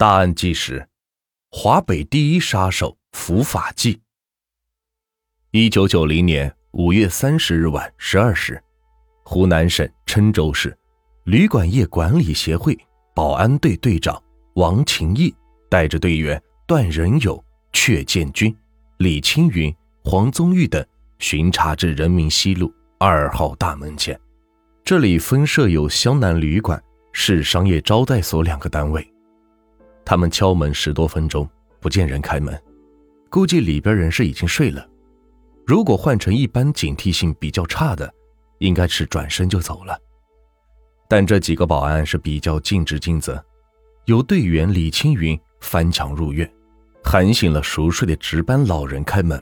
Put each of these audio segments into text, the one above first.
大案纪实：华北第一杀手伏法记。一九九零年五月三十日晚十二时，湖南省郴州市旅馆业管理协会保安队队长王勤义带着队员段仁友、阙建军、李青云、黄宗玉等巡查至人民西路二号大门前，这里分设有湘南旅馆、市商业招待所两个单位。他们敲门十多分钟，不见人开门，估计里边人是已经睡了。如果换成一般警惕性比较差的，应该是转身就走了。但这几个保安是比较尽职尽责，由队员李青云翻墙入院，喊醒了熟睡的值班老人开门，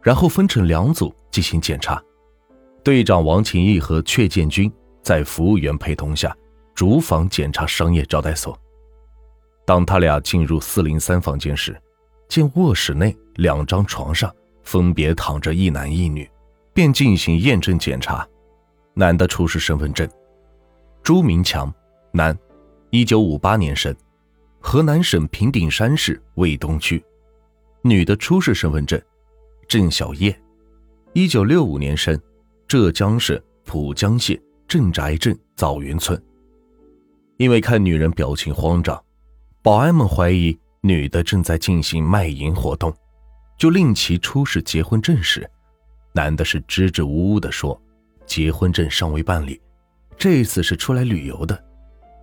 然后分成两组进行检查。队长王勤义和阙建军在服务员陪同下，逐房检查商业招待所。当他俩进入四零三房间时，见卧室内两张床上分别躺着一男一女，便进行验证检查。男的出示身份证：朱明强，男，一九五八年生，河南省平顶山市卫东区；女的出示身份证：郑小叶，一九六五年生，浙江省浦江县镇宅镇枣园村。因为看女人表情慌张。保安们怀疑女的正在进行卖淫活动，就令其出示结婚证时，男的是支支吾吾的说：“结婚证尚未办理，这次是出来旅游的，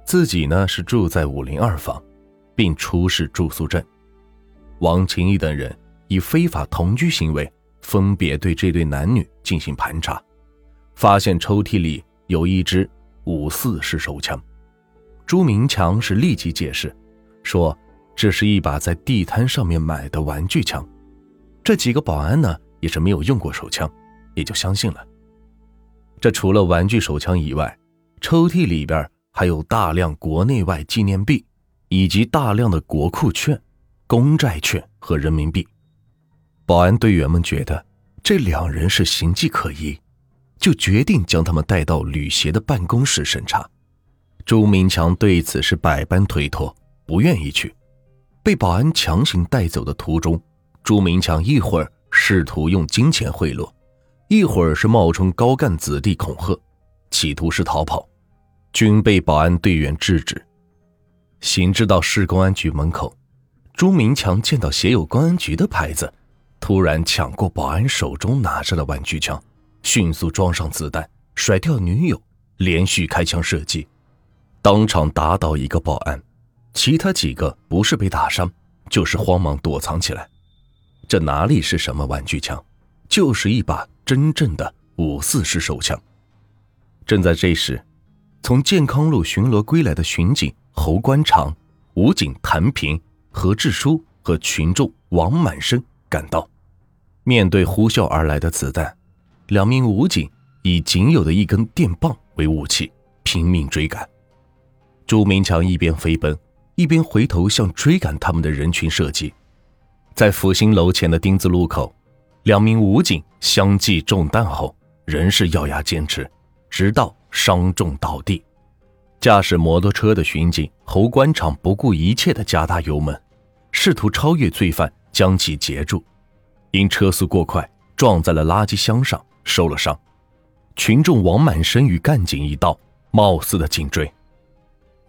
自己呢是住在五零二房，并出示住宿证。”王勤义等人以非法同居行为，分别对这对男女进行盘查，发现抽屉里有一支五四式手枪。朱明强是立即解释。说这是一把在地摊上面买的玩具枪，这几个保安呢也是没有用过手枪，也就相信了。这除了玩具手枪以外，抽屉里边还有大量国内外纪念币，以及大量的国库券、公债券和人民币。保安队员们觉得这两人是形迹可疑，就决定将他们带到旅协的办公室审查。朱明强对此是百般推脱。不愿意去，被保安强行带走的途中，朱明强一会儿试图用金钱贿赂，一会儿是冒充高干子弟恐吓，企图是逃跑，均被保安队员制止。行至到市公安局门口，朱明强见到写有公安局的牌子，突然抢过保安手中拿着的玩具枪，迅速装上子弹，甩掉女友，连续开枪射击，当场打倒一个保安。其他几个不是被打伤，就是慌忙躲藏起来。这哪里是什么玩具枪，就是一把真正的五四式手枪。正在这时，从健康路巡逻归来的巡警侯官长、武警谭平、何志书和群众王满生赶到。面对呼啸而来的子弹，两名武警以仅有的一根电棒为武器，拼命追赶。朱明强一边飞奔。一边回头向追赶他们的人群射击，在复兴楼前的丁字路口，两名武警相继中弹后，仍是咬牙坚持，直到伤重倒地。驾驶摩托车的巡警侯官场不顾一切地加大油门，试图超越罪犯，将其截住，因车速过快，撞在了垃圾箱上，受了伤。群众王满生与干警一道，貌似的紧追，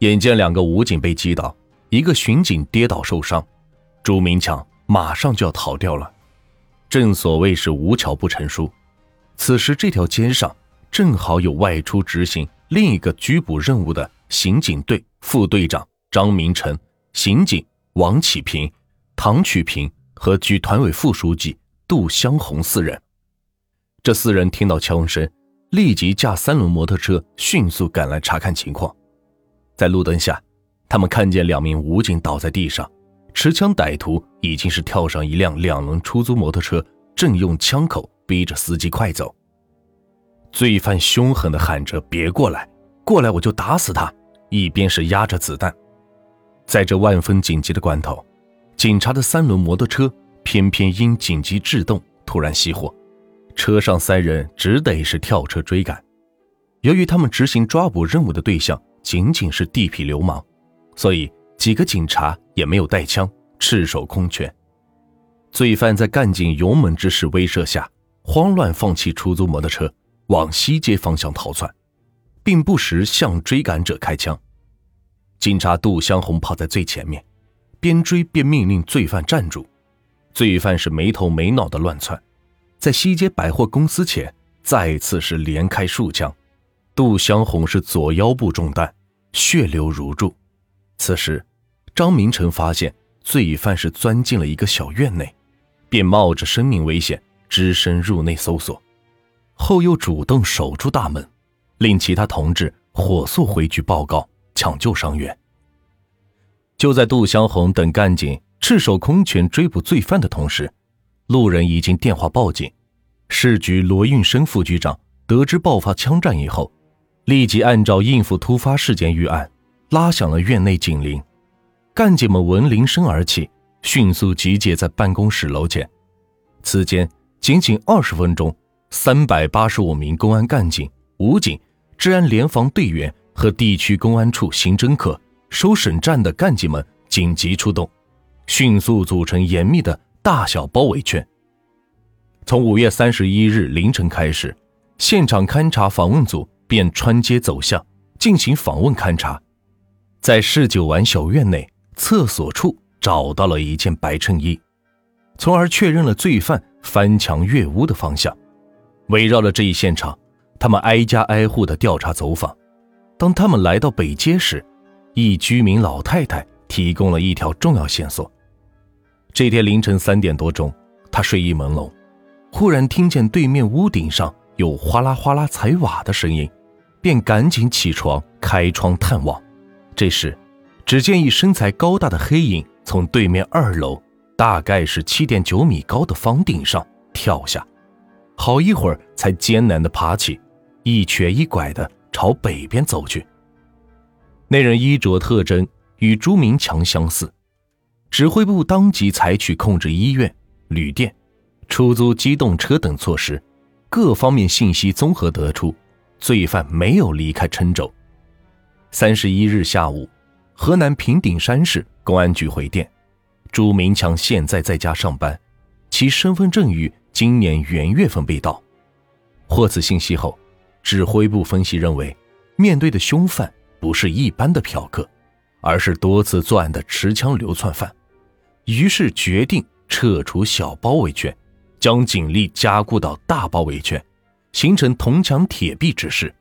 眼见两个武警被击倒。一个巡警跌倒受伤，朱明强马上就要逃掉了。正所谓是无巧不成书，此时这条街上正好有外出执行另一个拘捕任务的刑警队副队长张明成、刑警王启平、唐曲平和局团委副书记杜香红四人。这四人听到枪声，立即驾三轮摩托车迅速赶来查看情况，在路灯下。他们看见两名武警倒在地上，持枪歹徒已经是跳上一辆两轮出租摩托车，正用枪口逼着司机快走。罪犯凶狠地喊着：“别过来，过来我就打死他！”一边是压着子弹。在这万分紧急的关头，警察的三轮摩托车偏偏因紧急制动突然熄火，车上三人只得是跳车追赶。由于他们执行抓捕任务的对象仅仅是地痞流氓。所以几个警察也没有带枪，赤手空拳。罪犯在干警勇猛之势威慑下，慌乱放弃出租摩托车，往西街方向逃窜，并不时向追赶者开枪。警察杜香红跑在最前面，边追边命令罪犯站住。罪犯是没头没脑的乱窜，在西街百货公司前再次是连开数枪。杜香红是左腰部中弹，血流如注。此时，张明成发现罪犯是钻进了一个小院内，便冒着生命危险只身入内搜索，后又主动守住大门，令其他同志火速回去报告抢救伤员。就在杜香红等干警赤手空拳追捕罪犯的同时，路人已经电话报警。市局罗运生副局长得知爆发枪战以后。立即按照应付突发事件预案，拉响了院内警铃。干警们闻铃声而起，迅速集结在办公室楼前。此间仅仅二十分钟，三百八十五名公安干警、武警、治安联防队员和地区公安处刑侦科、收审站的干警们紧急出动，迅速组成严密的大小包围圈。从五月三十一日凌晨开始，现场勘查访问组。便穿街走巷进行访问勘查，在市九丸小院内厕所处找到了一件白衬衣，从而确认了罪犯翻墙越屋的方向。围绕着这一现场，他们挨家挨户的调查走访。当他们来到北街时，一居民老太太提供了一条重要线索。这天凌晨三点多钟，她睡意朦胧，忽然听见对面屋顶上有哗啦哗啦踩瓦的声音。便赶紧起床，开窗探望。这时，只见一身材高大的黑影从对面二楼，大概是七点九米高的房顶上跳下，好一会儿才艰难地爬起，一瘸一拐地朝北边走去。那人衣着特征与朱明强相似，指挥部当即采取控制医院、旅店、出租机动车等措施，各方面信息综合得出。罪犯没有离开郴州。三十一日下午，河南平顶山市公安局回电：朱明强现在在家上班，其身份证于今年元月份被盗。获此信息后，指挥部分析认为，面对的凶犯不是一般的嫖客，而是多次作案的持枪流窜犯，于是决定撤除小包围圈，将警力加固到大包围圈。形成铜墙铁壁之势。